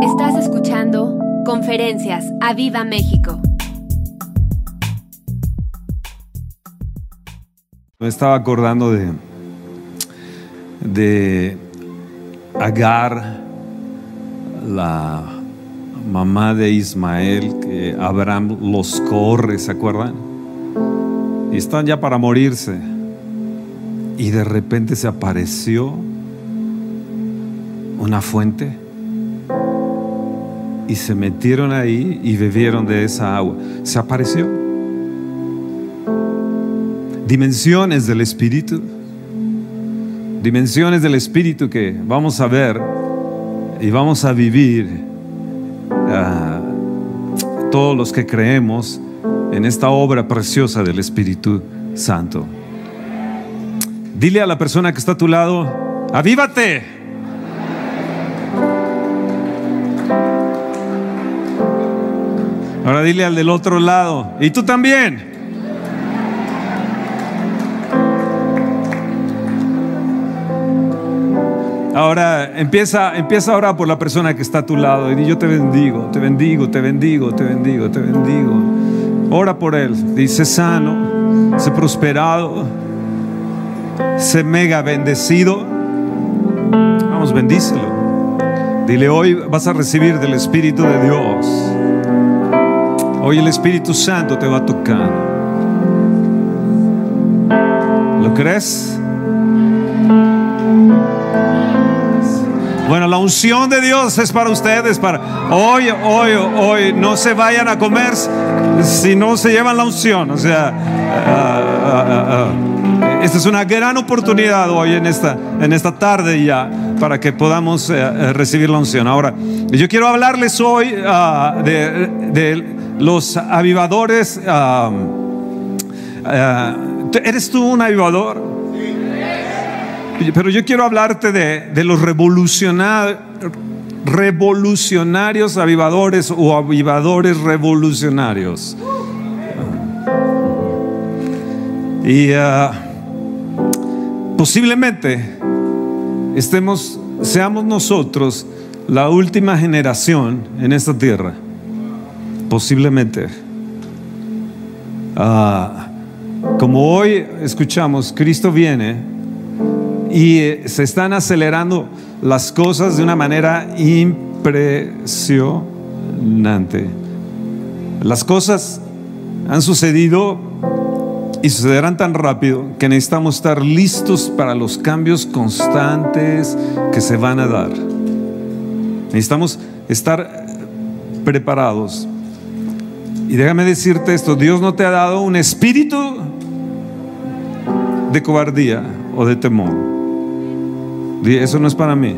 Estás escuchando Conferencias a Viva México. Me estaba acordando de, de Agar, la mamá de Ismael, que Abraham los corre, ¿se acuerdan? Y están ya para morirse. Y de repente se apareció una fuente y se metieron ahí y bebieron de esa agua. Se apareció. Dimensiones del Espíritu. Dimensiones del Espíritu que vamos a ver y vamos a vivir ah, todos los que creemos en esta obra preciosa del Espíritu Santo. Dile a la persona que está a tu lado, avívate. Ahora dile al del otro lado, y tú también. Ahora empieza, empieza ahora por la persona que está a tu lado y di, yo te bendigo, te bendigo, te bendigo, te bendigo, te bendigo. Ora por él, dice sano, sé prosperado, sé mega bendecido. Vamos, bendícelo. Dile, hoy vas a recibir del Espíritu de Dios. Hoy el Espíritu Santo te va tocar. ¿Lo crees? Bueno, la unción de Dios es para ustedes, para hoy, hoy, hoy, no se vayan a comer si no se llevan la unción. O sea, uh, esta es una gran oportunidad hoy en esta, en esta tarde ya para que podamos eh, recibir la unción. Ahora, yo quiero hablarles hoy de, de los avivadores. ¿Eres tú un avivador? Pero yo quiero hablarte de, de los revolucionarios, avivadores o avivadores revolucionarios. Y posiblemente estemos, seamos nosotros la última generación en esta tierra posiblemente. Ah, como hoy escuchamos, Cristo viene y eh, se están acelerando las cosas de una manera impresionante. Las cosas han sucedido y sucederán tan rápido que necesitamos estar listos para los cambios constantes que se van a dar. Necesitamos estar preparados y déjame decirte esto, Dios no te ha dado un espíritu de cobardía o de temor. Eso no es para mí.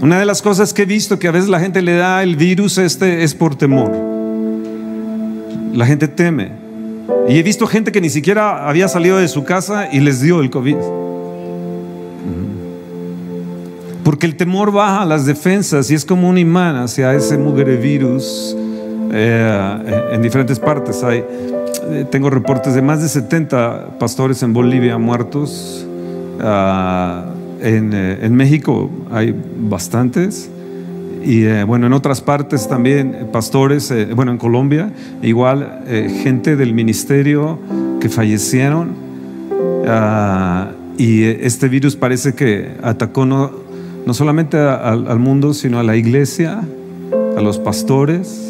Una de las cosas que he visto que a veces la gente le da el virus este es por temor. La gente teme. Y he visto gente que ni siquiera había salido de su casa y les dio el COVID. Porque el temor baja las defensas y es como un imán hacia ese mugre virus eh, en diferentes partes. Hay, eh, tengo reportes de más de 70 pastores en Bolivia muertos. Ah, en, eh, en, México hay bastantes. Y bueno, en otras partes también pastores, bueno, en Colombia, igual gente del ministerio que fallecieron. Ah, y este virus parece que atacó no, no solamente al mundo, sino a la iglesia, a los pastores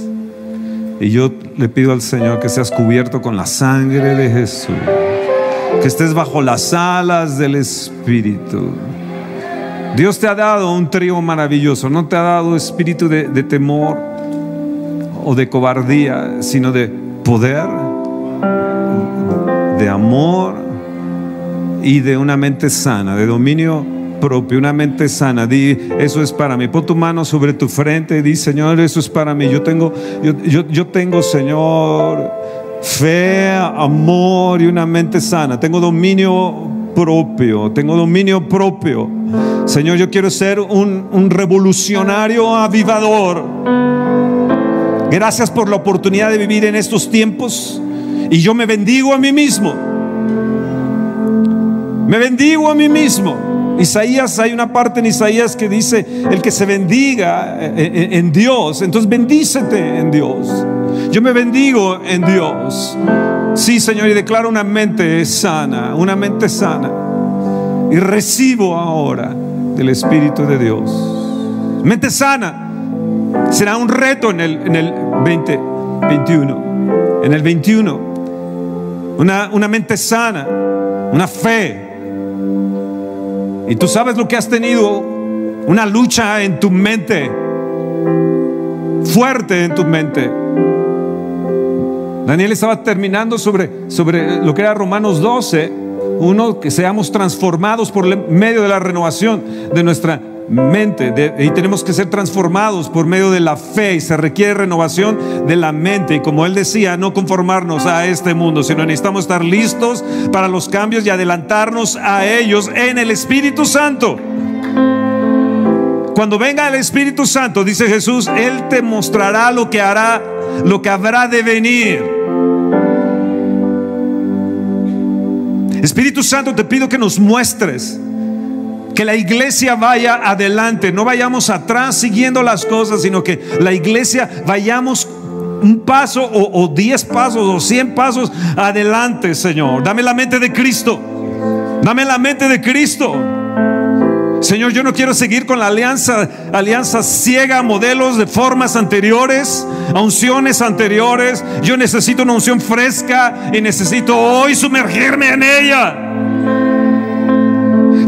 y yo le pido al Señor que seas cubierto con la sangre de Jesús, que estés bajo las alas del Espíritu. Dios te ha dado un trío maravilloso, no te ha dado espíritu de, de temor o de cobardía, sino de poder, de amor y de una mente sana, de dominio propio, una mente sana. Di, eso es para mí. Pon tu mano sobre tu frente y di, Señor, eso es para mí. Yo tengo, yo, yo, tengo, Señor, fe, amor y una mente sana. Tengo dominio propio, tengo dominio propio. Señor, yo quiero ser un, un revolucionario avivador. Gracias por la oportunidad de vivir en estos tiempos. Y yo me bendigo a mí mismo. Me bendigo a mí mismo Isaías, hay una parte en Isaías que dice, el que se bendiga eh, eh, en Dios, entonces bendícete en Dios. Yo me bendigo en Dios. Sí, Señor, y declaro una mente sana, una mente sana. Y recibo ahora del Espíritu de Dios. Mente sana. Será un reto en el, en el 2021. En el 21. Una, una mente sana, una fe. Y tú sabes lo que has tenido, una lucha en tu mente, fuerte en tu mente. Daniel estaba terminando sobre, sobre lo que era Romanos 12, uno que seamos transformados por medio de la renovación de nuestra mente y tenemos que ser transformados por medio de la fe y se requiere renovación de la mente y como él decía, no conformarnos a este mundo, sino necesitamos estar listos para los cambios y adelantarnos a ellos en el Espíritu Santo. Cuando venga el Espíritu Santo, dice Jesús, Él te mostrará lo que hará, lo que habrá de venir. Espíritu Santo, te pido que nos muestres que la iglesia vaya adelante, no vayamos atrás siguiendo las cosas, sino que la iglesia vayamos un paso o, diez pasos o cien pasos adelante, Señor. Dame la mente de Cristo. Dame la mente de Cristo. Señor, yo no quiero seguir con la alianza, alianza ciega, modelos de formas anteriores, unciones anteriores. Yo necesito una unción fresca y necesito hoy sumergirme en ella.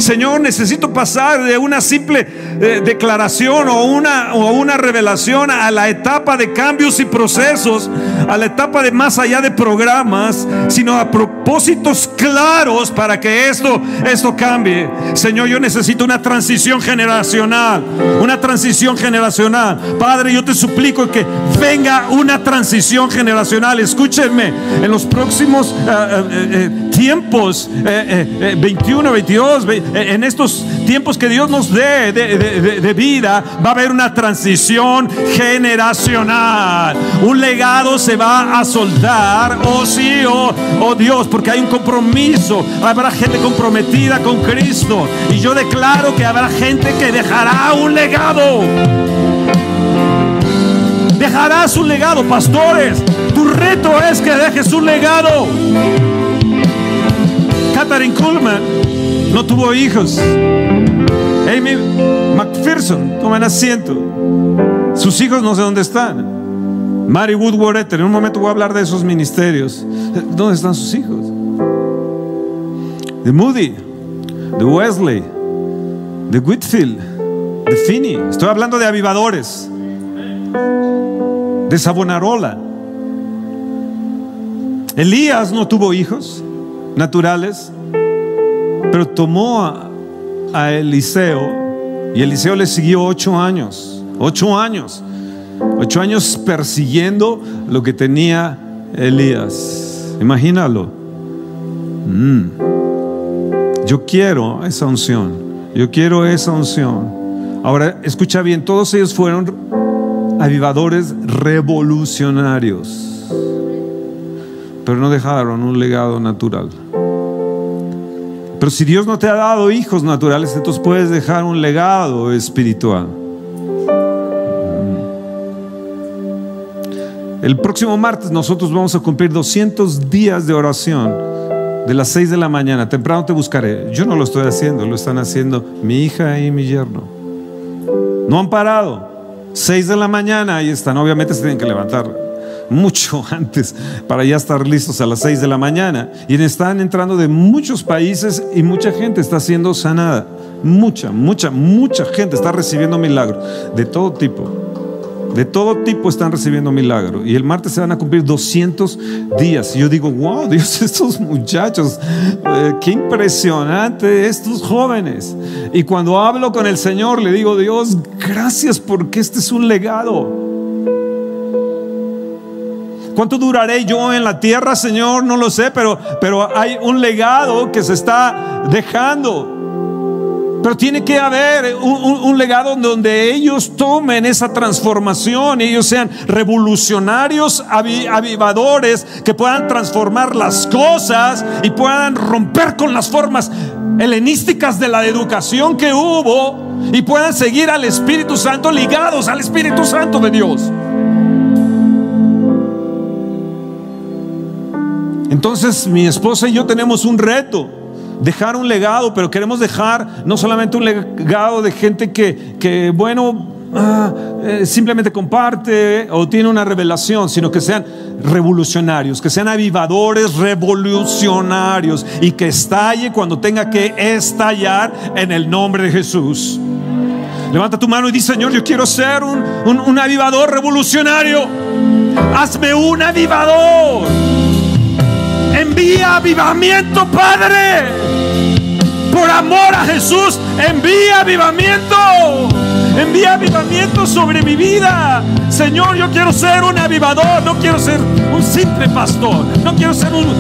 Señor, necesito pasar de una simple eh, declaración o una, o una revelación a la etapa de cambios y procesos, a la etapa de más allá de programas, sino a propósitos claros para que esto, esto cambie. Señor, yo necesito una transición generacional, una transición generacional. Padre, yo te suplico que venga una transición generacional. Escúchenme, en los próximos eh, eh, tiempos, 21, 22, en estos tiempos que Dios nos dé vida, va a haber una transición generacional. Un legado se va a soltar, oh sí, oh, oh Dios, porque hay un compromiso. Habrá gente comprometida con Cristo. Y yo declaro que habrá gente que dejará un legado. Dejarás un legado, pastores. Tu reto es que dejes un legado. Catherine Kuhlman no tuvo hijos. Amy McPherson, toman asiento. Sus hijos no sé dónde están. Mary Woodward en un momento voy a hablar de esos ministerios. ¿Dónde están sus hijos? De Moody, de Wesley, de Whitfield, de Finney. Estoy hablando de avivadores, de Sabonarola. Elías no tuvo hijos naturales, pero tomó a, Eliseo y Eliseo le siguió ocho años, ocho años, ocho años persiguiendo lo que tenía Elías. Imagínalo. Mm. Yo quiero esa unción, yo quiero esa unción. Ahora, escucha bien, todos ellos fueron avivadores revolucionarios, pero no dejaron un legado natural. Pero si Dios no te ha dado hijos naturales, entonces puedes dejar un legado espiritual. El próximo martes nosotros vamos a cumplir 200 días de oración de las 6 de la mañana. Temprano te buscaré. Yo no lo estoy haciendo, lo están haciendo mi hija y mi yerno. No han parado. 6 de la mañana, ahí están. Obviamente se tienen que levantar mucho antes para ya estar listos a las 6 de la mañana. Y están entrando de muchos países y mucha gente está siendo sanada. Mucha, mucha, mucha gente está recibiendo milagros de todo tipo. De todo tipo están recibiendo milagros. Y el martes se van a cumplir 200 días. Y yo digo, wow, Dios, estos muchachos, eh, qué impresionante estos jóvenes. Y cuando hablo con el Señor, le digo, Dios, gracias porque este es un legado. ¿Cuánto duraré yo en la tierra, Señor? No lo sé, pero, pero hay un legado que se está dejando. Pero tiene que haber un, legado donde ellos tomen esa transformación ellos sean revolucionarios, avivadores, que puedan transformar las cosas y puedan romper con las formas helenísticas de la educación que hubo y puedan seguir al Espíritu Santo ligados al Espíritu Santo de Dios. Entonces mi esposa y yo tenemos un reto, dejar un legado, pero queremos dejar no solamente un legado de gente que, que bueno, ah, eh, simplemente comparte o tiene una revelación, sino que sean revolucionarios, que sean avivadores revolucionarios y que estalle cuando tenga que estallar en el nombre de Jesús. Levanta tu mano y dice, Señor, yo quiero ser un, un, un avivador revolucionario. Hazme un avivador. Envía avivamiento, Padre. Por amor a Jesús, envía avivamiento. Envía avivamiento sobre mi vida. Señor, yo quiero ser un avivador, no quiero ser un simple pastor, no quiero ser un,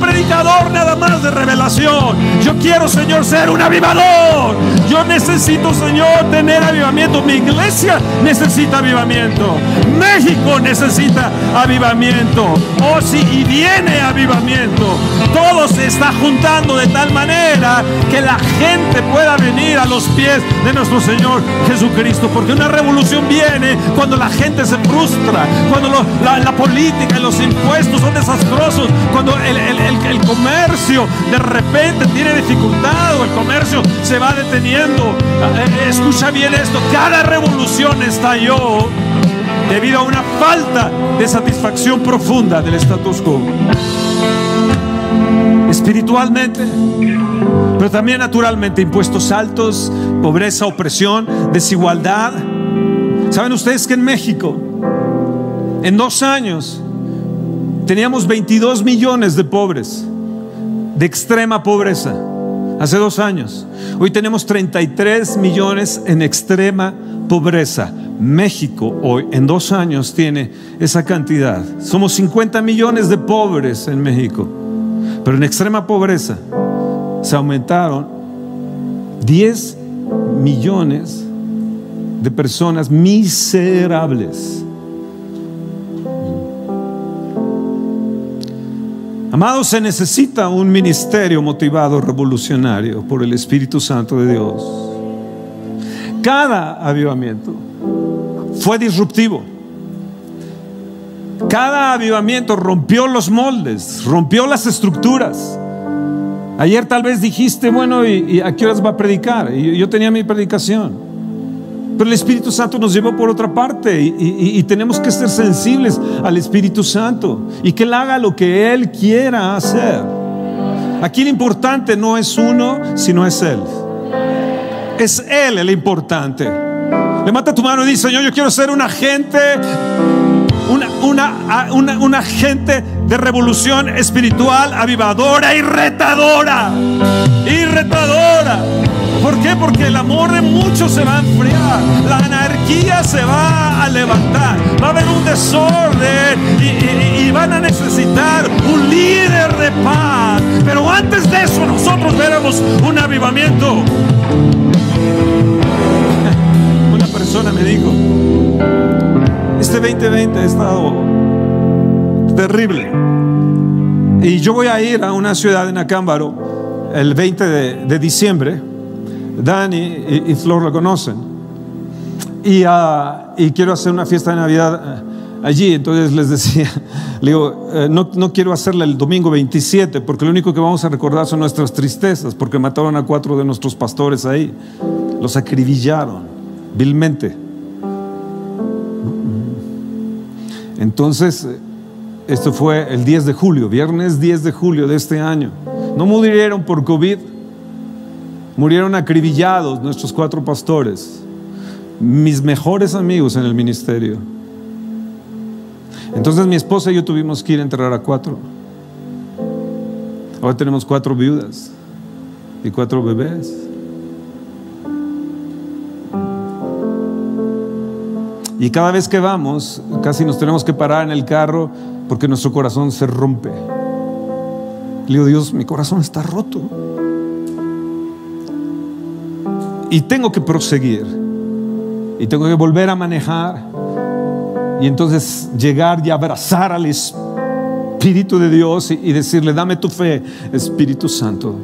predicador nada más de revelación. Yo quiero, Señor, ser un avivador. Yo necesito, Señor, tener avivamiento. Mi iglesia necesita avivamiento. México necesita avivamiento. Oh, sí, y viene avivamiento. Todo se está juntando de tal manera que la gente pueda venir a los pies de nuestro Señor Jesucristo. Porque una revolución viene cuando la gente se frustra, cuando la, política y los impuestos son desastrosos, cuando el, comercio de repente tiene dificultad o el comercio se va deteniendo. Escucha bien esto, cada revolución estalló debido a una falta de satisfacción profunda del status quo. Espiritualmente, pero también naturalmente, impuestos altos, pobreza, opresión, desigualdad. ¿Saben ustedes que en México, en dos años, teníamos 22 millones de pobres, de extrema pobreza, hace dos años? Hoy tenemos 33 millones en extrema pobreza. México hoy, en dos años, tiene esa cantidad. Somos 50 millones de pobres en México, pero en extrema pobreza se aumentaron 10 millones de personas miserables. Amados, se necesita un ministerio motivado, revolucionario por el Espíritu Santo de Dios. Cada avivamiento fue disruptivo. Cada avivamiento rompió los moldes, rompió las estructuras. Ayer tal vez dijiste, bueno, ¿y, a qué horas va a predicar? Y yo tenía mi predicación. Pero el Espíritu Santo nos llevó por otra parte y, tenemos que ser sensibles al Espíritu Santo y que Él haga lo que Él quiera hacer. Aquí lo importante no es uno, sino es Él. Es Él el importante. Levanta tu mano y dice, Señor, yo quiero ser un agente, una, una, una, un agente de revolución espiritual, avivadora y retadora. Y retadora. ¿Por qué? Porque el amor de muchos se va a enfriar, la anarquía se va a levantar, va a haber un desorden y, van a necesitar un líder de paz. Pero antes de eso nosotros veremos un avivamiento. Una persona me dijo, este 2020 ha estado terrible. Y yo voy a ir a una ciudad en Acámbaro el 20 de, de diciembre Dani y, Flor lo conocen. Y, uh, y, quiero hacer una fiesta de Navidad allí. Entonces les decía, digo, eh, no, no, quiero hacerla el domingo 27 porque lo único que vamos a recordar son nuestras tristezas porque mataron a cuatro de nuestros pastores ahí. Los acribillaron vilmente. Entonces, esto fue el 10 de julio, viernes 10 de julio de este año. No murieron por COVID, Murieron acribillados nuestros cuatro pastores, mis mejores amigos en el ministerio. Entonces mi esposa y yo tuvimos que ir a enterrar a cuatro. Ahora tenemos cuatro viudas y cuatro bebés. Y cada vez que vamos, casi nos tenemos que parar en el carro porque nuestro corazón se rompe. Le digo, Dios, mi corazón está roto y tengo que proseguir y tengo que volver a manejar y entonces llegar y abrazar al Espíritu de Dios y, y decirle, dame tu fe, Espíritu Santo.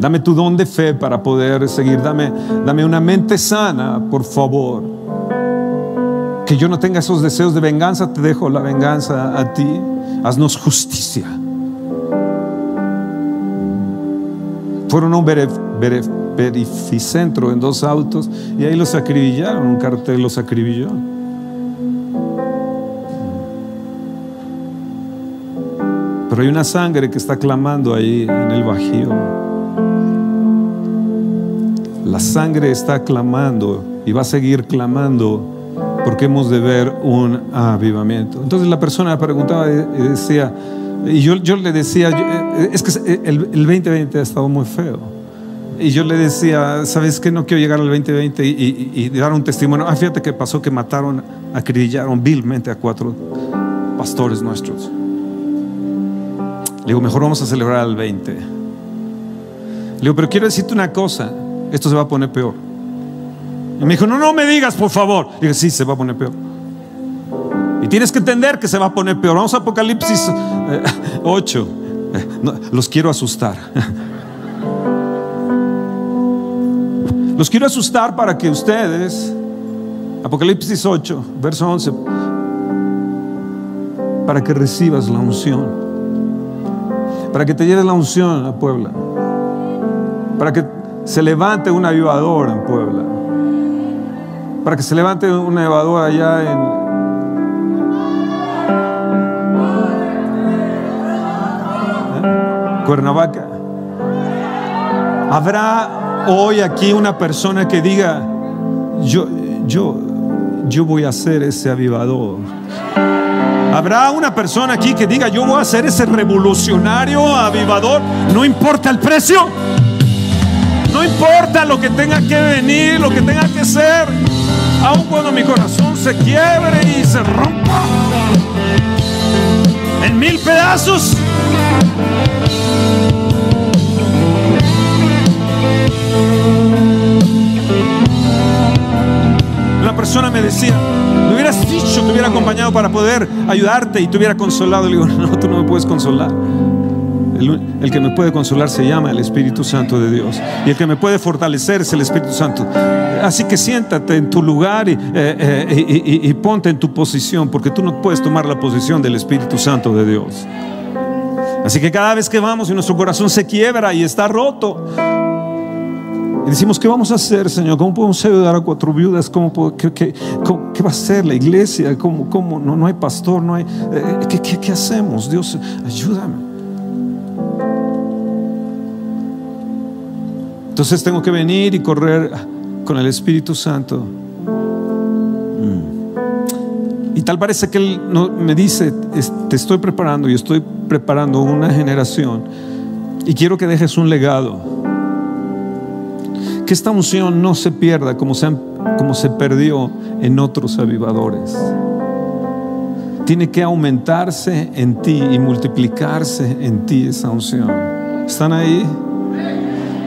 Dame tu don de fe para poder seguir. Dame, dame una mente sana, por favor. Que yo no tenga esos deseos de venganza, te dejo la venganza a ti. Haznos justicia. Fueron a un verificentro en dos autos y ahí los acribillaron, un cartel los acribilló. Pero hay una sangre que está clamando ahí en el Bajío. La sangre está clamando y va a seguir clamando porque hemos de ver un avivamiento. Entonces la persona preguntaba y decía, y yo, le decía, eh, es que el, 2020 ha estado muy feo. Y yo le decía, ¿sabes qué? No quiero llegar al 2020 y, dar un testimonio. Ah, fíjate que pasó que mataron, acribillaron vilmente a cuatro pastores nuestros. Le digo, mejor vamos a celebrar al 20. Le digo, pero quiero decirte una cosa, esto se va a poner peor. Y me dijo, no, no me digas, por favor. Le dije, sí, se va a poner peor. Y tienes que entender que se va a poner peor. Vamos a Apocalipsis 8. Eh, eh, los quiero asustar. Los quiero asustar para que ustedes, Apocalipsis 8, verso 11, para que recibas la unción, para que te lleves la unción a Puebla, para que se levante un avivador en Puebla, para que se levante un avivador allá en, Cuernavaca. Habrá hoy aquí una persona que diga, yo, yo, yo voy a ser ese avivador. Habrá una persona aquí que diga, yo voy a ser ese revolucionario avivador, no importa el precio, no importa lo que tenga que venir, lo que tenga que ser, aun cuando mi corazón se quiebre y se rompa en mil pedazos. Una persona me decía, me hubieras dicho, te hubiera acompañado para poder ayudarte y te hubiera consolado. Le digo, no, tú no me puedes consolar. El, que me puede consolar se llama el Espíritu Santo de Dios. Y el que me puede fortalecer es el Espíritu Santo. Así que siéntate en tu lugar y, eh, eh, y ponte en tu posición, porque tú no puedes tomar la posición del Espíritu Santo de Dios. Así que cada vez que vamos y nuestro corazón se quiebra y está roto, y decimos, ¿qué vamos a hacer, Señor? ¿Cómo podemos ayudar a cuatro viudas? ¿Cómo, qué, va a hacer la iglesia? ¿Cómo, cómo? No, no hay pastor, no hay... Eh, ¿qué, ¿qué, hacemos? Dios, ayúdame. Entonces tengo que venir y correr con el Espíritu Santo. Mm. Y tal parece que Él me dice, te estoy preparando y estoy preparando una generación y quiero que dejes un legado que esta unción no se pierda como se, como se perdió en otros avivadores. Tiene que aumentarse en ti y multiplicarse en ti esa unción. ¿Están ahí?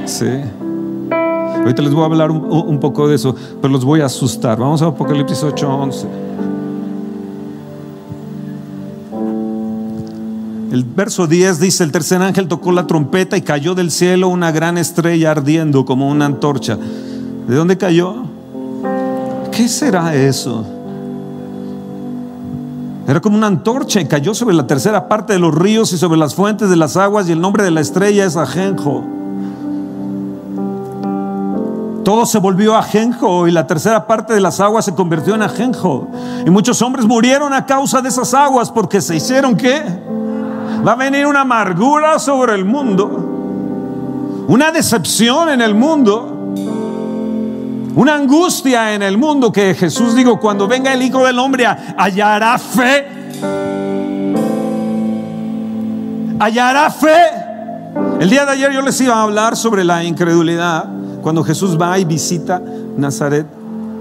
Sí. Ahorita les voy a hablar un, un poco de eso, pero los voy a asustar. Vamos a Apocalipsis 8:11. El verso 10 dice, el tercer ángel tocó la trompeta y cayó del cielo una gran estrella ardiendo como una antorcha. ¿De dónde cayó? ¿Qué será eso? Era como una antorcha y cayó sobre la tercera parte de los ríos y sobre las fuentes de las aguas y el nombre de la estrella es Ajenjo. Todo se volvió ajenjo y la tercera parte de las aguas se convirtió en ajenjo. Y muchos hombres murieron a causa de esas aguas porque se hicieron qué? Va a venir una amargura sobre el mundo, una decepción en el mundo, una angustia en el mundo que Jesús dijo, cuando venga el Hijo del Hombre hallará fe. Hallará fe. El día de ayer yo les iba a hablar sobre la incredulidad, cuando Jesús va y visita Nazaret,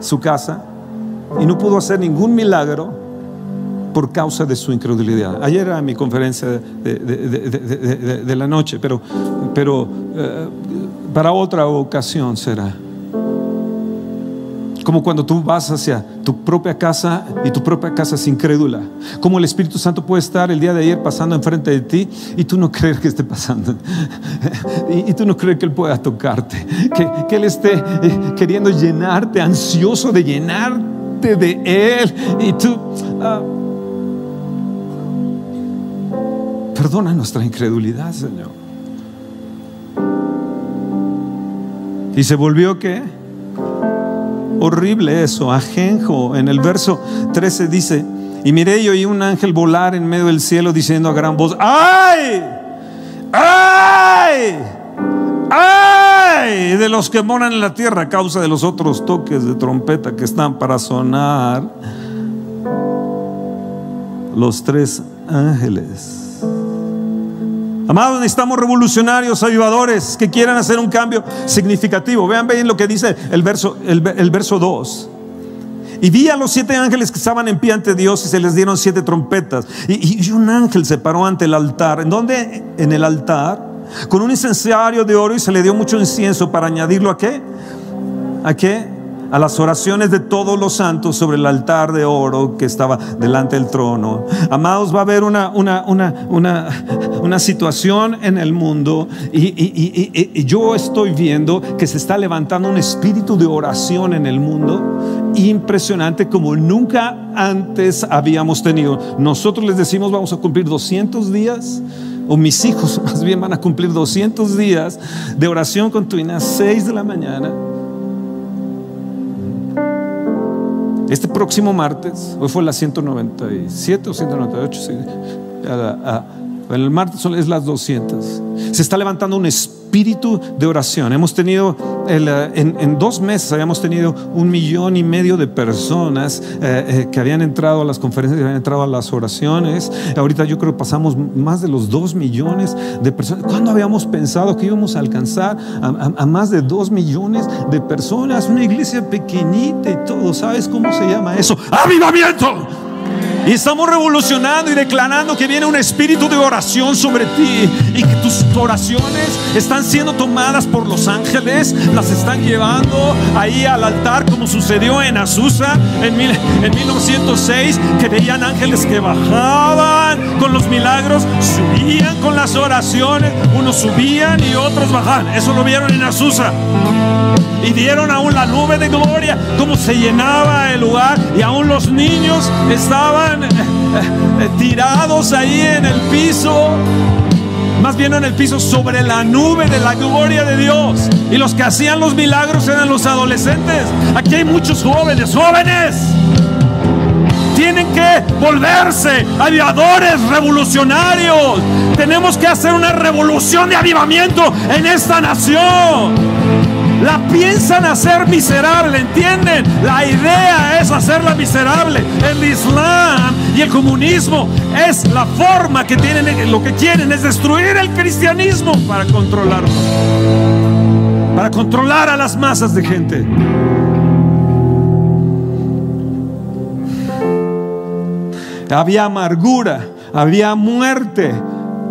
su casa, y no pudo hacer ningún milagro por causa de su incredulidad. Ayer era mi conferencia de, la noche, pero, pero eh, para otra ocasión será. Como cuando tú vas hacia tu propia casa y tu propia casa es incrédula. Como el Espíritu Santo puede estar el día de ayer pasando enfrente de ti y tú no crees que esté pasando. Y, tú no crees que Él pueda tocarte. Que, Él esté eh, queriendo llenarte, ansioso de llenarte de Él. Y tú... Ah, perdona nuestra incredulidad, Señor. Y se volvió que horrible eso, ajenjo. En el verso 13 dice, y miré y oí un ángel volar en medio del cielo diciendo a gran voz, ¡ay! ¡ay! ¡ay! De los que moran en la tierra a causa de los otros toques de trompeta que están para sonar. Los tres ángeles Amados, necesitamos revolucionarios, ayudadores que quieran hacer un cambio significativo. Vean bien lo que dice el verso, el, verso 2. Y vi a los siete ángeles que estaban en pie ante Dios y se les dieron siete trompetas. Y, un ángel se paró ante el altar. ¿En dónde? En el altar. Con un incenciario de oro y se le dio mucho incienso para añadirlo a qué? ¿A qué? A las oraciones de todos los santos sobre el altar de oro que estaba delante del trono. Amados, va a haber una, una, una, una, una situación en el mundo y, y, y, yo estoy viendo que se está levantando un espíritu de oración en el mundo impresionante como nunca antes habíamos tenido. Nosotros les decimos vamos a cumplir 200 días o mis hijos más bien van a cumplir 200 días de oración continua, 6 de la mañana Este próximo martes, hoy fue la 197 o 198, sí, el martes es las 200. Se está levantando un espíritu de oración. Hemos tenido, eh, en, dos meses habíamos tenido un millón y medio de personas eh, eh, que habían entrado a las conferencias, que habían entrado a las oraciones. Ahorita yo creo que pasamos más de los dos millones de personas. ¿Cuándo habíamos pensado que íbamos a alcanzar a, más de dos millones de personas? Una iglesia pequeñita y todo. ¿Sabes cómo se llama eso? ¡Avivamiento! Y estamos revolucionando y declarando que viene un espíritu de oración sobre ti y que tus oraciones están siendo tomadas por los ángeles, las están llevando ahí al altar como sucedió en Azusa en, en 1906, que veían ángeles que bajaban con los milagros, subían con las oraciones, unos subían y otros bajaban. Eso lo vieron en Azusa. Y dieron aún la nube de gloria, como se llenaba el lugar y aún los niños estaban eh, eh, tirados ahí en el piso, más bien en el piso sobre la nube de la gloria de Dios. Y los que hacían los milagros eran los adolescentes. Aquí hay muchos jóvenes, jóvenes. Tienen que volverse aviadores revolucionarios. Tenemos que hacer una revolución de avivamiento en esta nación la piensan hacer miserable, ¿entienden? La idea es hacerla miserable. El Islam y el comunismo es la forma que tienen, lo que quieren es destruir el cristianismo para controlarlo, para controlar a las masas de gente. Había amargura, había muerte,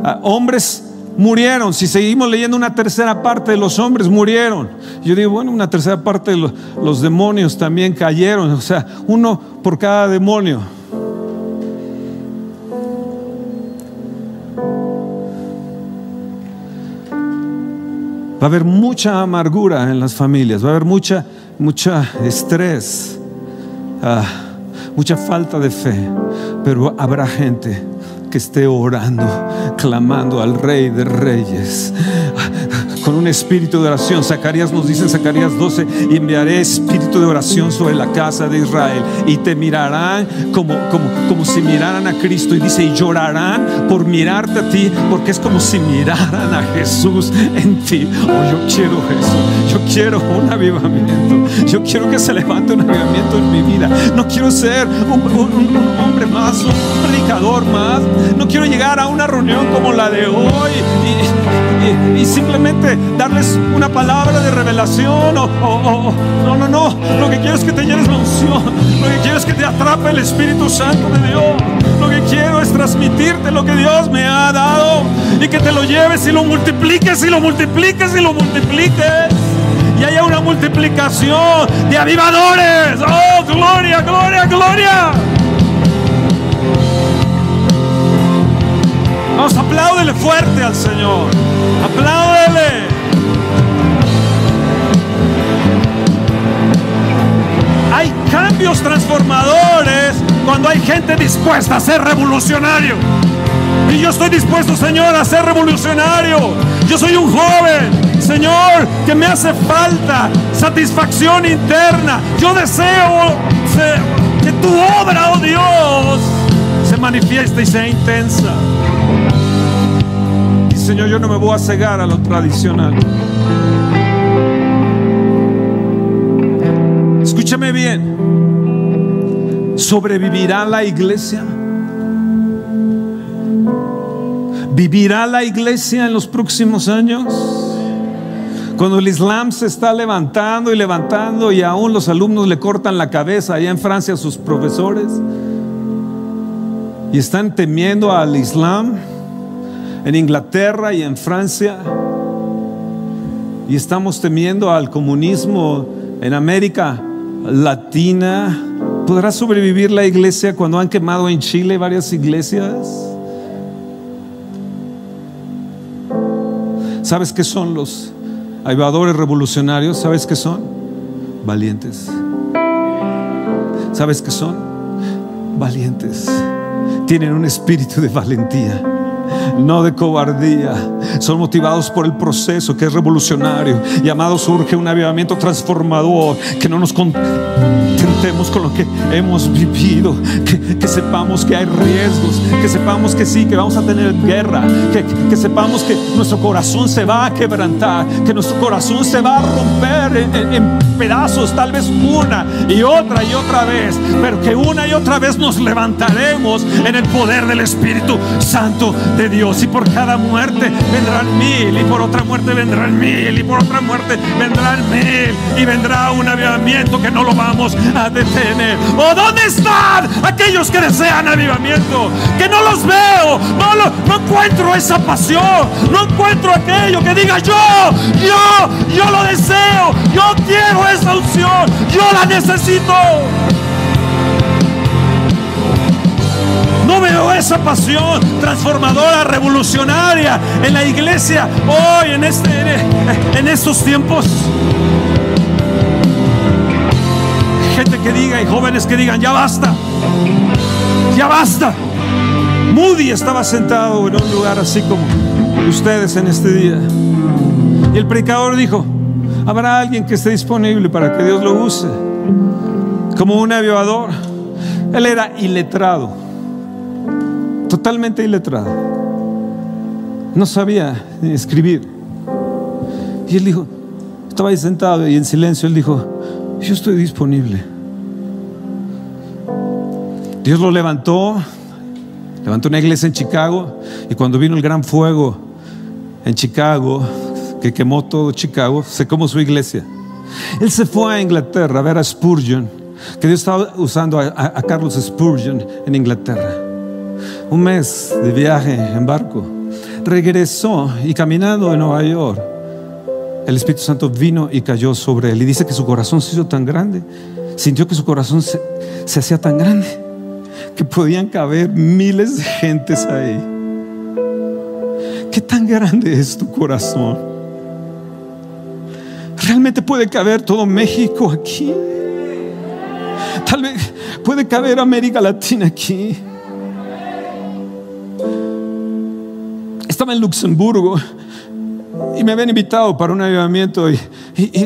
ah, hombres murieron. Si seguimos leyendo una tercera parte de los hombres murieron. Yo digo, bueno, una tercera parte de los, demonios también cayeron. O sea, uno por cada demonio. Va a haber mucha amargura en las familias, va a haber mucha, mucha estrés, ah, mucha falta de fe, pero habrá gente que esté orando, clamando al Rey de Reyes, con un espíritu de oración. Zacarías nos dice en Zacarías 12, y enviaré espíritu de oración sobre la casa de Israel y te mirarán como, como, como si miraran a Cristo. Y dice, y llorarán por mirarte a ti, porque es como si miraran a Jesús en ti. Oh, yo quiero eso, yo quiero un avivamiento, yo quiero que se levante un avivamiento en mi vida. No quiero ser un, hombre más, un predicador más. No quiero llegar a una reunión como la de hoy y simplemente darles una palabra de revelación o, no, no, no. Lo que quiero es que te llenes de unción. Lo que quiero es que te atrape el Espíritu Santo de Dios. Lo que quiero es transmitirte lo que Dios me ha dado y que te lo lleves y lo multipliques y lo multipliques y lo multipliques. y haya una multiplicación de avivadores. Oh, gloria, gloria, gloria. Vamos, apláudele fuerte al Señor. Apláudele. Hay cambios transformadores cuando hay gente dispuesta a ser revolucionario. Y yo estoy dispuesto, Señor, a ser revolucionario. Yo soy un joven, Señor, que me hace falta satisfacción interna. Yo deseo que tu obra, oh Dios, se manifieste y sea intensa. Y Señor, yo no me voy a cegar a lo tradicional. Escúchame bien. ¿Sobrevivirá la iglesia? ¿Vivirá la iglesia en los próximos años? Cuando el Islam se está levantando y levantando y aún los alumnos le cortan la cabeza allá en Francia a sus profesores y están temiendo al Islam en Inglaterra y en Francia y estamos temiendo al comunismo en América latina. ¿Podrá sobrevivir la iglesia cuando han quemado en Chile varias iglesias? ¿Sabes qué son los avivadores revolucionarios? ¿Sabes qué son? Valientes. ¿Sabes qué son? Valientes. Tienen un espíritu de valentía no de cobardía. Son motivados por el proceso que es revolucionario. Y surge un avivamiento transformador. Que no nos contentemos con lo que hemos vivido. Que, sepamos que hay riesgos. Que sepamos que sí, que vamos a tener guerra. Que, sepamos que nuestro corazón se va a quebrantar. Que nuestro corazón se va a romper en pedazos, tal vez una y otra y otra vez. Pero que una y otra vez nos levantaremos en el poder del Espíritu Santo de Dios. Y por cada muerte vendrán mil, y por otra muerte vendrán mil, y por otra muerte vendrán mil, y vendrá un avivamiento que no lo vamos a detener. ¿O dónde están aquellos que desean avivamiento? Que no los veo, no, no encuentro esa pasión, no encuentro aquello que diga yo, yo, yo lo deseo, yo quiero esa unción, yo la necesito. No veo esa pasión transformadora, revolucionaria en la iglesia hoy, en, este, en estos tiempos. Gente que diga y jóvenes que digan, ya basta, ya basta. Moody estaba sentado en un lugar así como ustedes en este día. Y el predicador dijo, habrá alguien que esté disponible para que Dios lo use como un avivador. Él era iletrado totalmente iletrado. No sabía escribir. Y él dijo, estaba ahí sentado y en silencio, él dijo, yo estoy disponible. Dios lo levantó, levantó una iglesia en Chicago y cuando vino el gran fuego en Chicago, que quemó todo Chicago, se quemó su iglesia. Él se fue a Inglaterra a ver a Spurgeon, que Dios estaba usando a Carlos Spurgeon en Inglaterra un mes de viaje en barco. Regresó y caminando en Nueva York, el Espíritu Santo vino y cayó sobre él. Y dice que su corazón se hizo tan grande, sintió que su corazón se, hacía tan grande, que podían caber miles de gentes ahí. ¿Qué tan grande es tu corazón? ¿Realmente puede caber todo México aquí? Tal vez puede caber América Latina aquí. Estaba en Luxemburgo y me habían invitado para un avivamiento y,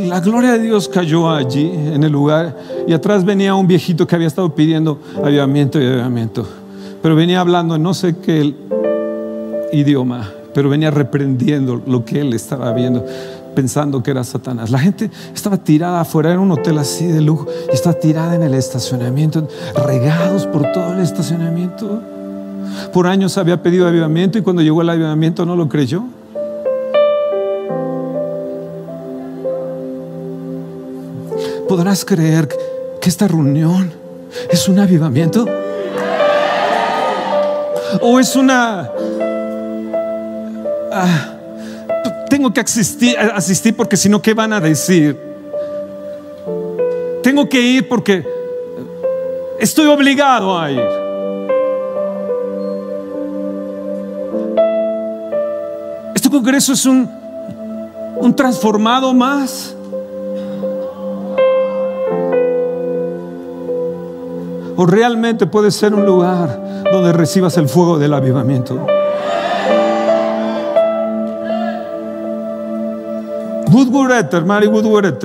la gloria de Dios cayó allí en el lugar y atrás venía un viejito que había estado pidiendo avivamiento y avivamiento, pero venía hablando en no sé qué idioma, pero venía reprendiendo lo que él estaba viendo pensando que era Satanás. La gente estaba tirada afuera, era un hotel así de lujo, y estaba tirada en el estacionamiento, regados por todo el estacionamiento. Por años había pedido avivamiento y cuando llegó el avivamiento no lo creyó. ¿Podrás creer que esta reunión es un avivamiento? ¿O es una... Ah, tengo que asistir, asistir porque si no, ¿qué van a decir? Tengo que ir porque estoy obligado a ir. Este congreso es un, un transformado más. O realmente puede ser un lugar donde recibas el fuego del avivamiento. Woodward Mary Woodward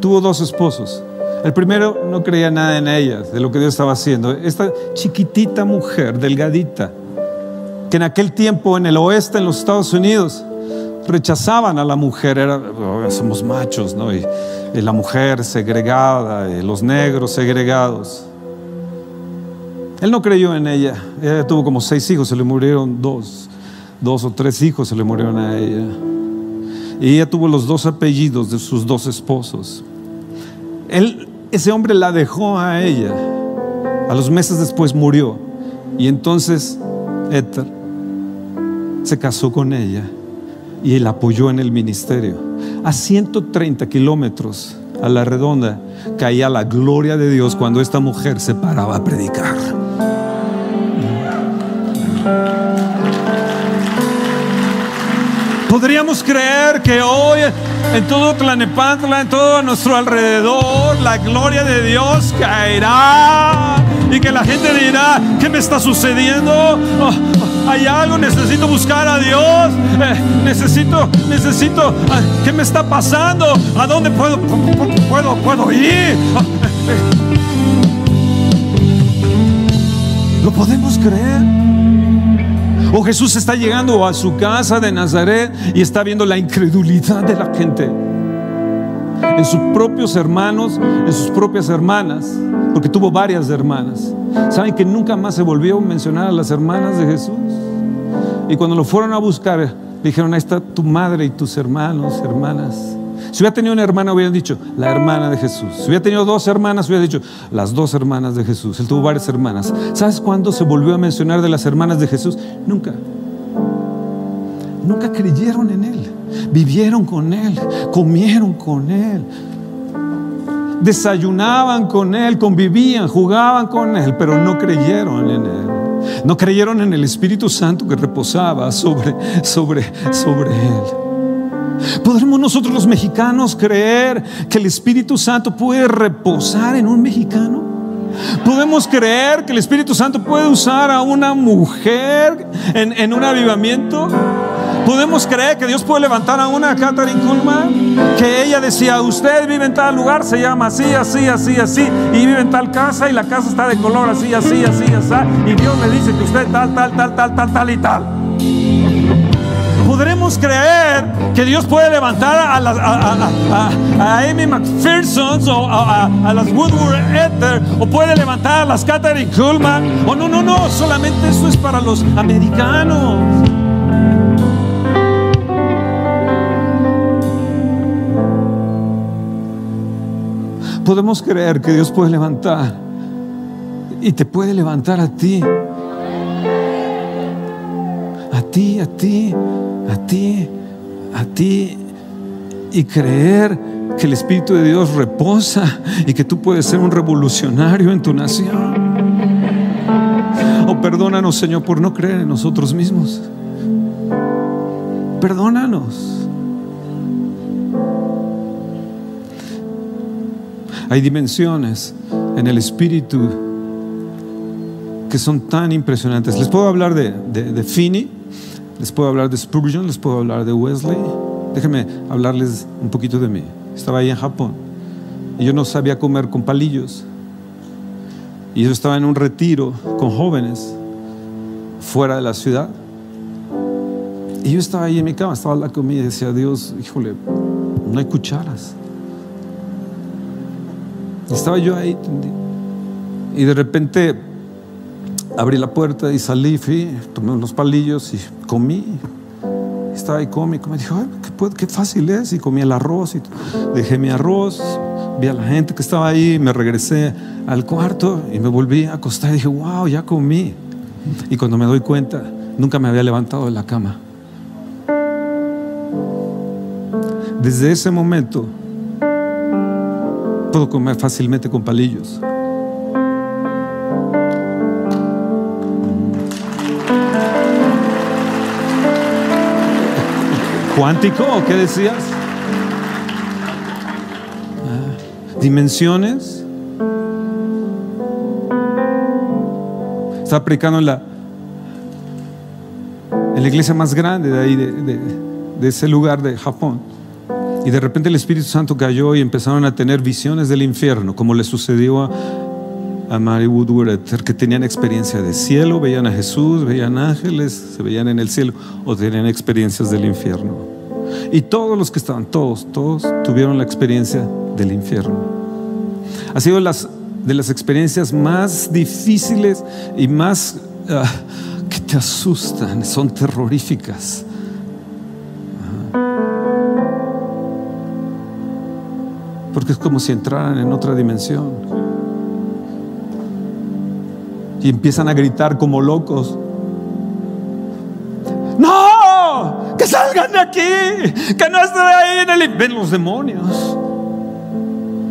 tuvo dos esposos. El primero no creía nada en ellas, de lo que Dios estaba haciendo. Esta chiquitita mujer, delgadita, que en aquel tiempo en el oeste, en los Estados Unidos, rechazaban a la mujer, era, oh, somos machos, ¿no? Y, la mujer segregada, y los negros segregados. Él no creyó en ella. Ella tuvo como seis hijos, se le murieron dos, dos o tres hijos se le murieron a ella. Y ella tuvo los dos apellidos de sus dos esposos. Él, ese hombre la dejó a ella. A los meses después murió. Y entonces Éter se casó con ella y él apoyó en el ministerio. A 130 kilómetros a la redonda caía la gloria de Dios cuando esta mujer se paraba a predicar. Podríamos creer que hoy en todo Tlanepantla, en todo nuestro alrededor, la gloria de Dios caerá y que la gente dirá, ¿qué me está sucediendo? Oh, oh, hay algo, necesito buscar a Dios, eh, necesito, necesito, ah, ¿qué me está pasando? ¿A dónde puedo, puedo, puedo ir? Oh, eh, eh. ¿Lo podemos creer? O Jesús está llegando a su casa de Nazaret y está viendo la incredulidad de la gente. En sus propios hermanos, en sus propias hermanas, porque tuvo varias hermanas. ¿Saben que nunca más se volvió a mencionar a las hermanas de Jesús? Y cuando lo fueron a buscar, dijeron, ahí está tu madre y tus hermanos, hermanas. Si hubiera tenido una hermana, hubieran dicho, la hermana de Jesús. Si hubiera tenido dos hermanas, hubiera dicho, las dos hermanas de Jesús. Él tuvo varias hermanas. ¿Sabes cuándo se volvió a mencionar de las hermanas de Jesús? Nunca. Nunca creyeron en Él. Vivieron con Él. Comieron con Él. Desayunaban con Él, convivían, jugaban con Él, pero no creyeron en Él. No creyeron en el Espíritu Santo que reposaba sobre, sobre, sobre Él. ¿Podremos nosotros los mexicanos creer que el Espíritu Santo puede reposar en un mexicano? ¿Podemos creer que el Espíritu Santo puede usar a una mujer en, un avivamiento? ¿Podemos creer que Dios puede levantar a una Catherine Kuhlman? Que ella decía, usted vive en tal lugar, se llama así, así, así, así, y vive en tal casa y la casa está de color así, así, así, así, y Dios le dice que usted tal, tal, tal, tal, tal, tal y tal podremos creer que Dios puede levantar a, las, Amy McPherson o a, las Woodward Ether o puede levantar a las Catherine Kuhlman o no, no, no, solamente eso es para los americanos. Podemos creer que Dios puede levantar y te puede levantar a ti a ti, a ti, a ti, a ti y creer que el Espíritu de Dios reposa y que tú puedes ser un revolucionario en tu nación. Oh, perdónanos, Señor, por no creer en nosotros mismos. Perdónanos. Hay dimensiones en el Espíritu que son tan impresionantes. Les puedo hablar de, de, de Fini les puedo hablar de Spurgeon, les puedo hablar de Wesley. Déjenme hablarles un poquito de mí. Estaba ahí en Japón y yo no sabía comer con palillos. Y yo estaba en un retiro con jóvenes fuera de la ciudad. Y yo estaba ahí en mi cama, estaba la comida y decía, Dios, híjole, no hay cucharas. Estaba yo ahí Y de repente abrí la puerta y salí, fui, tomé unos palillos y comí. Estaba ahí comí, me dijo, qué, qué, fácil es. Y comí el arroz y dejé mi arroz, vi a la gente que estaba ahí, me regresé al cuarto y me volví a acostar y dije, wow, ya comí. Y cuando me doy cuenta, nunca me había levantado de la cama. desde ese momento puedo comer fácilmente con palillos. ¿Cuántico qué decías? Ah, dimensiones. Estaba predicando en la, la iglesia más grande de ahí, de ese lugar de Japón. Y de repente el Espíritu Santo cayó y empezaron a tener visiones del infierno, como le sucedió a, Mary Woodward, que tenían experiencia de cielo, veían a Jesús, veían ángeles, se veían en el cielo, o tenían experiencias del infierno. Y todos los que estaban, todos, todos tuvieron la experiencia del infierno. Ha sido las, de las experiencias más difíciles y más ah, que te asustan, son terroríficas. Porque es como si entraran en otra dimensión y empiezan a gritar como locos. No, que salgan de aquí, que no estén ahí. Ven los demonios.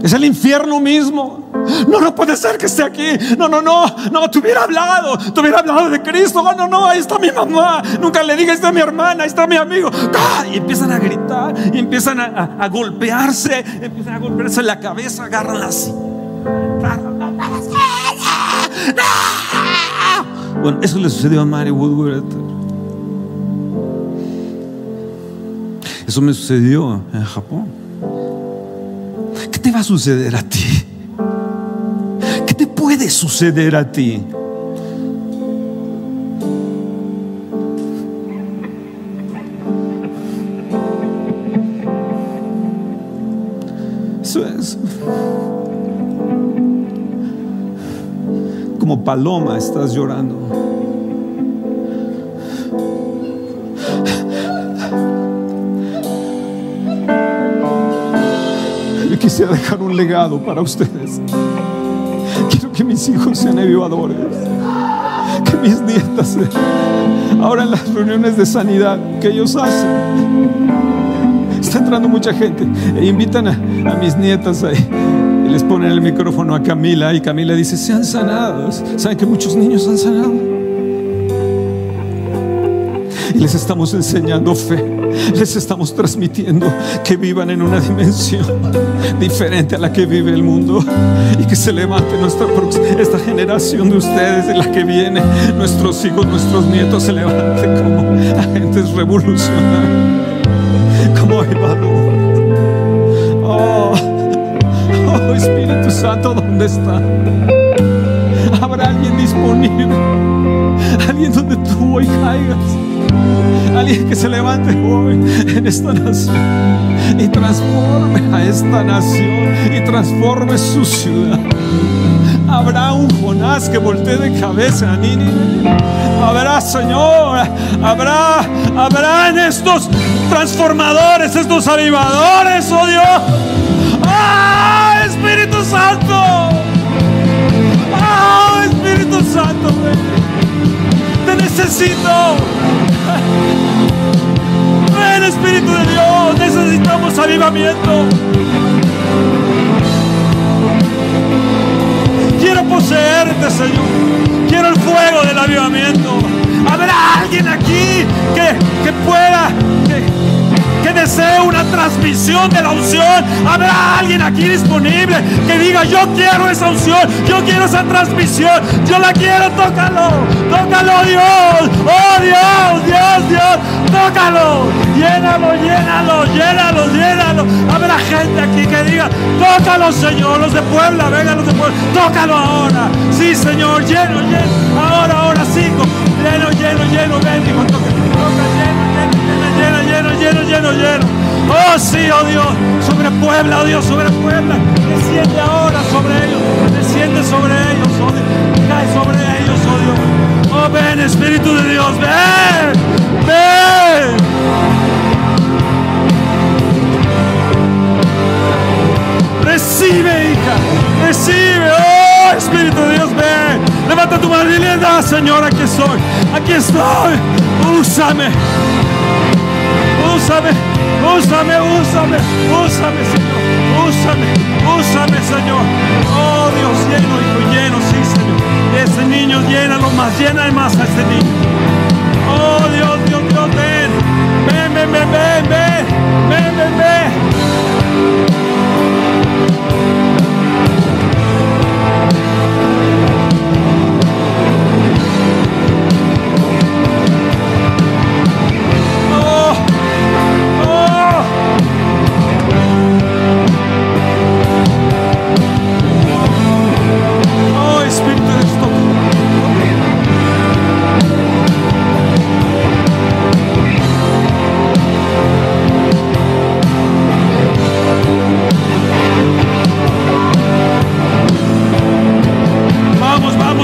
Es el infierno mismo. No, no puede ser que esté aquí. No, no, no, no, te hubiera hablado, te hubiera hablado de Cristo. No, no, no, ahí está mi mamá. Nunca le diga, ahí está mi hermana, ahí está mi amigo. Y empiezan a gritar, y empiezan a, golpearse, empiezan a golpearse la cabeza, agarran así. Bueno, eso le sucedió a Mary Woodward. Eso me sucedió en Japón. ¿Qué te va a suceder a ti? ¿Qué te puede suceder a ti? Es. como paloma estás llorando. Yo quisiera dejar un legado para ustedes. Hijos sean avivadores. Que mis nietas, ahora en las reuniones de sanidad que ellos hacen, está entrando mucha gente e invitan a, a mis nietas ahí y les ponen el micrófono a Camila y Camila dice, sean sanados. ¿Saben que muchos niños han sanado? Y les estamos enseñando fe. Les estamos transmitiendo que vivan en una dimensión diferente a la que vive el mundo y que se levante nuestra esta generación de ustedes, de la que viene, nuestros hijos, nuestros nietos se levanten como agentes revolucionarios, como Evador. Oh. Oh Espíritu Santo, ¿dónde está? ¿Habrá alguien disponible? Alguien donde tú hoy caigas. Alguien que se levante hoy en esta nación y transforme a esta nación y transforme su ciudad. Habrá un Jonás que voltee de cabeza a Nínive. Habrá, Señor, habrá, habrá en estos transformadores, estos avivadores, oh Dios. ¡Ah! Espíritu Santo. Oh, Espíritu Santo, te necesito. Ven, Espíritu de Dios, necesitamos avivamiento. Quiero poseerte, Señor. Quiero el fuego del avivamiento. Habrá alguien aquí que, que pueda, una transmisión de la unción. Habrá alguien aquí disponible que diga, yo quiero esa unción, yo quiero esa transmisión, yo la quiero, tócalo, tócalo Dios, oh Dios, Dios, Dios, tócalo, llénalo, llénalo, llénalo, llénalo. Habrá gente aquí que diga, tócalo Señor, los de Puebla, vengan los de Puebla, tócalo ahora. Sí Señor, lleno, lleno, ahora, ahora sigo, lleno, lleno, lleno, ven, lleno, lleno, lleno. Oh sí, oh Dios, sobre Puebla, oh Dios, sobre Puebla. Desciende ahora sobre ellos, desciende sobre ellos, oh. Cae sobre ellos, oh Dios. Oh ven, Espíritu de Dios, ven, ven. Recibe, hija, recibe, oh Espíritu de Dios, ven. Levanta tu mano y le da, Señor, aquí estoy, aquí estoy. Úsame. Úsame, úsame, úsame, úsame, Señor, úsame, úsame, Señor. Oh Dios, lleno, hijo, lleno, sí, Señor. Ese niño, llénalo más, llena más a ese niño. Oh Dios, Dios, Dios, ven, ven, ven, ven, ven, ven, ven, ven, ven.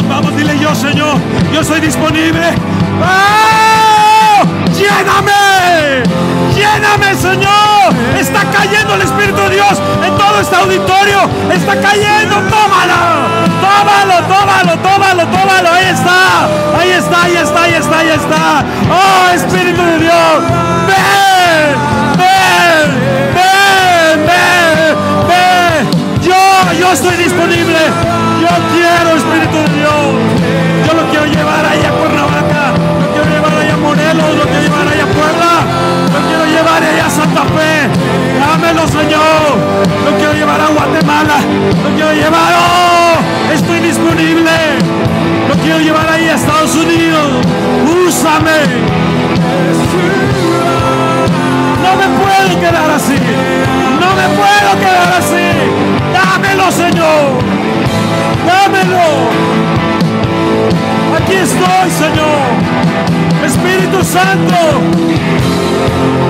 Vamos, dile yo, Señor, yo estoy disponible. ¡Oh! ¡Lléname! ¡Lléname, Señor! Está cayendo el Espíritu de Dios en todo este auditorio. Está cayendo, tómalo, tómalo, tómalo, tómalo, tómalo. Ahí está, ahí está, ahí está, ahí está, ahí está. ¡Oh, Espíritu de Dios! ¡Ven! ¡Ven! ¡Ven! ¡Ven! ¡Ven! Yo, yo estoy disponible. Espíritu de Dios. Yo lo quiero llevar ahí a Cuernavaca. Lo quiero llevar ahí a Morelos. Lo quiero llevar ahí a Puebla. Lo quiero llevar ahí a Santa Fe. Dámelo, Señor. Lo quiero llevar a Guatemala. Lo quiero llevar. ¡Oh! Estoy disponible. Lo quiero llevar ahí a Estados Unidos. Úsame. No me puedo quedar así. No me puedo quedar así. Dámelo, Señor. Dámelo. Aquí estoy, Señor. Espíritu Santo.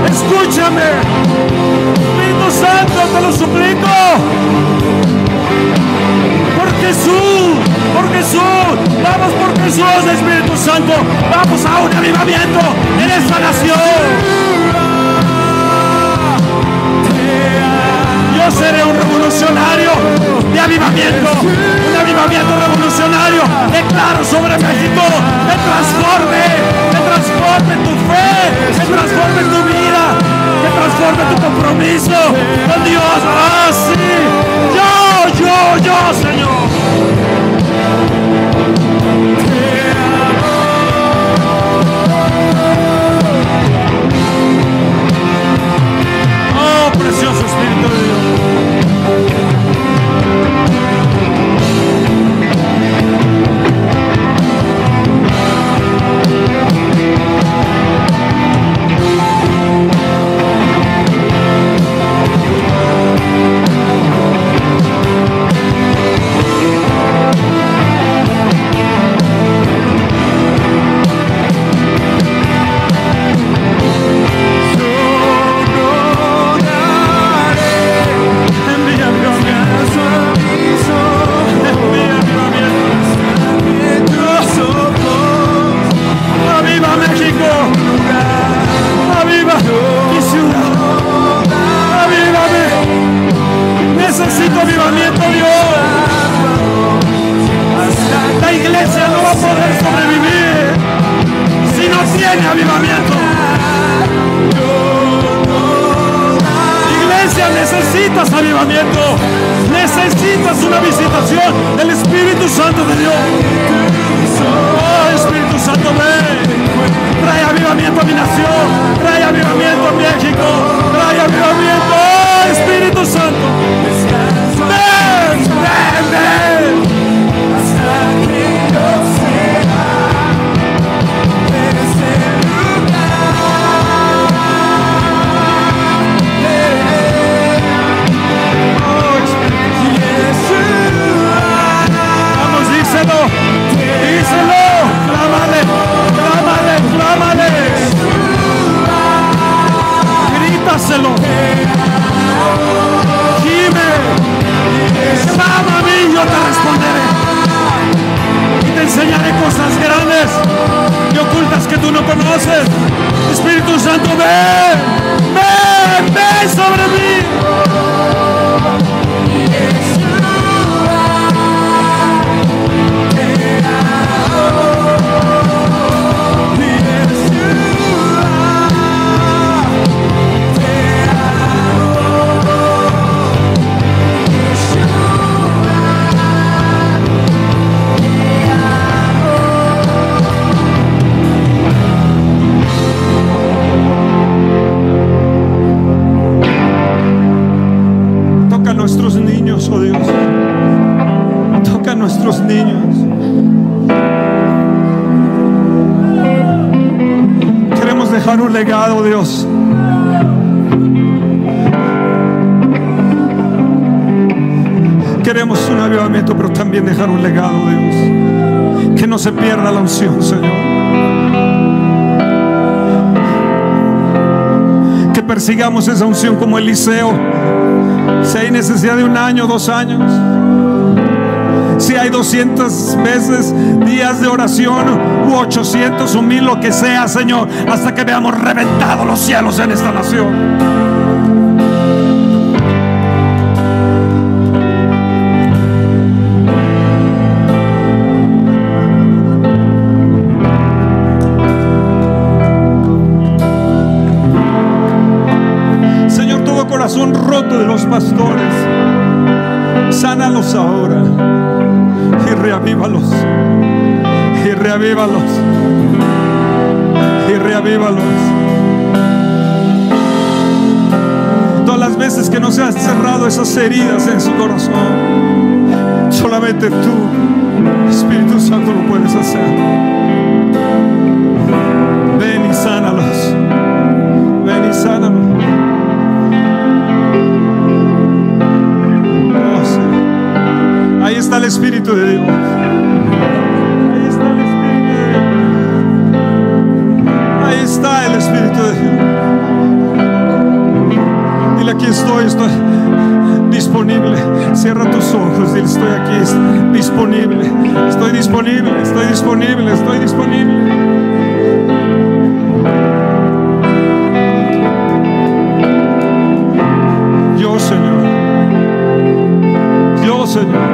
Escúchame. Espíritu Santo, te lo suplico. Por Jesús, por Jesús, vamos por Jesús, Espíritu Santo, vamos a un avivamiento en esta nación. Yo seré un revolucionario de avivamiento, avivamiento revolucionario. Declaro sobre México que transforme, que transforme tu fe, que transforme tu vida, que transforme tu compromiso con Dios. Ah, sí, yo, yo, yo, Señor. Persigamos esa unción como Eliseo. Si hay necesidad de un año, dos años. Si hay 200 veces días de oración, u 800 o mil, lo que sea, Señor, hasta que veamos reventado los cielos en esta nación. Corazón roto de los pastores, sánalos ahora y reavívalos, y reavívalos, y reavívalos. Todas las veces que no se han cerrado esas heridas en su corazón, solamente tú, Señor.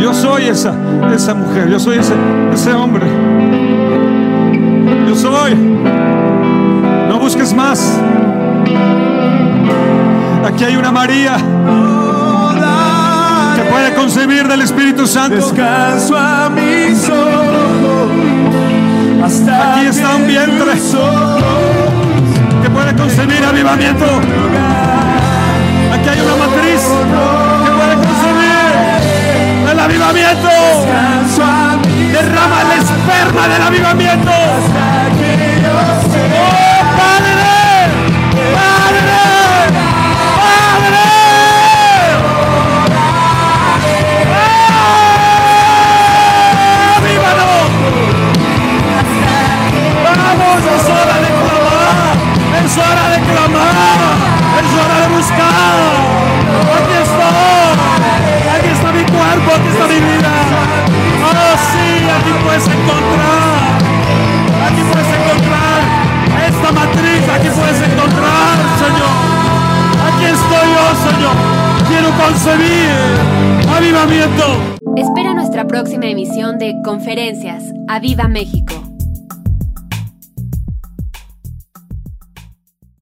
Yo soy esa, esa mujer, yo soy ese, ese hombre. Yo soy. No busques más. Aquí hay una María que puede concebir del Espíritu Santo. Descanso a mis ojos. Hasta Aquí está un vientre. Que puede concebir avivamiento. Aquí hay una matriz avivamiento. Derrama el esperma del avivamiento. ¡Oh, Padre! ¡Padre! ¡Padre! ¡Es hora de clamar! ¡Es hora de clamar! ¡Es hora de buscar! Cuerpo! ¡Aquí está mi vida! ¡Oh, sí! ¡Aquí puedes encontrar! Aquí puedes encontrar esta matriz, aquí puedes encontrar, Señor. Aquí estoy yo, Señor. Quiero concebir avivamiento. Espera nuestra próxima emisión de Conferencias. ¡A Viva México!